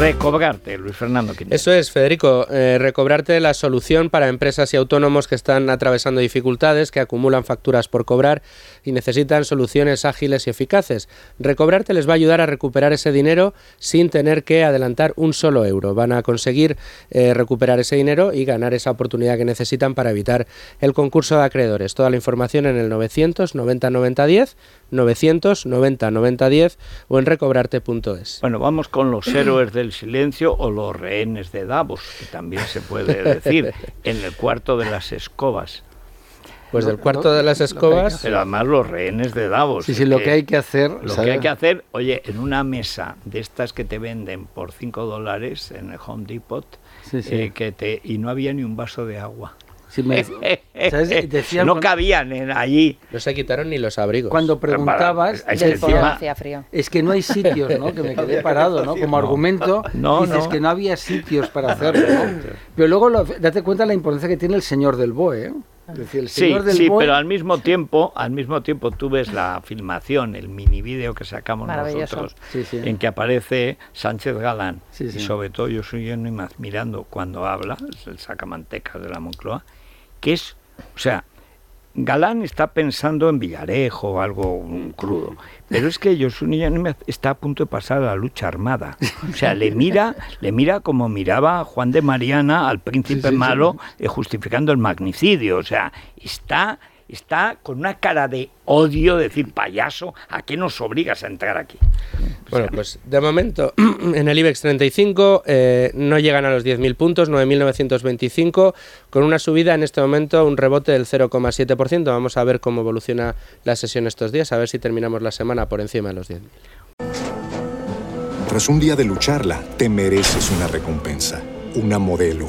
Recobrarte, Luis Fernando. Quintero. Eso es, Federico, eh, recobrarte la solución para empresas y autónomos que están atravesando dificultades, que acumulan facturas por cobrar y necesitan soluciones ágiles y eficaces. Recobrarte les va a ayudar a recuperar ese dinero sin tener que adelantar un solo euro. Van a conseguir eh, recuperar ese dinero y ganar esa oportunidad que necesitan para evitar el concurso de acreedores. Toda la información en el 990 90 10, 990 90 10 o en recobrarte.es. Bueno, vamos con los héroes del silencio o los rehenes de Davos, que también se puede decir, en el cuarto de las escobas. Pues del cuarto de las escobas. Pero además los rehenes de Davos. Sí, sí, lo que hay que hacer. Lo que hay que hacer, oye, en una mesa de estas que te venden por 5 dólares en el Home Depot, Sí, sí. eh, que te, y no había ni un vaso de agua. Sí, me- ¿sabes? Decían no cuando- cabían en allí. No se quitaron ni los abrigos. Cuando preguntabas, Es que encima- hacía frío. es que no hay sitios, ¿no? Que me quedé parado, ¿no? Como argumento, No, dices no. que no había sitios para hacerlo, ¿no? Pero luego lo- date cuenta de la importancia que tiene el señor del BOE, ¿eh? Es decir, el Sí, del sí, BOE pero al mismo tiempo, al mismo tiempo tú ves la filmación, el mini vídeo que sacamos nosotros, Sí, sí. en que aparece Sánchez Galán Sí, sí. y sobre todo yo soy yo mirando cuando habla, es el sacamantecas de la Moncloa, que es, o sea, Galán está pensando en Villarejo o algo crudo, pero es que Yáñez está a punto de pasar a la lucha armada. O sea, le mira, le mira como miraba Juan de Mariana al príncipe Sí, sí, sí. malo eh, justificando el magnicidio. O sea, está, está con una cara de odio, decir payaso, ¿a qué nos obligas a entrar aquí? Bueno, pues de momento en el IBEX 35 eh, no llegan a los 10.000 puntos, 9.925, con una subida en este momento, un rebote del 0,7%. Vamos a ver cómo evoluciona la sesión estos días, a ver si terminamos la semana por encima de los 10.000. Tras un día de lucharla, te mereces una recompensa, una modelo,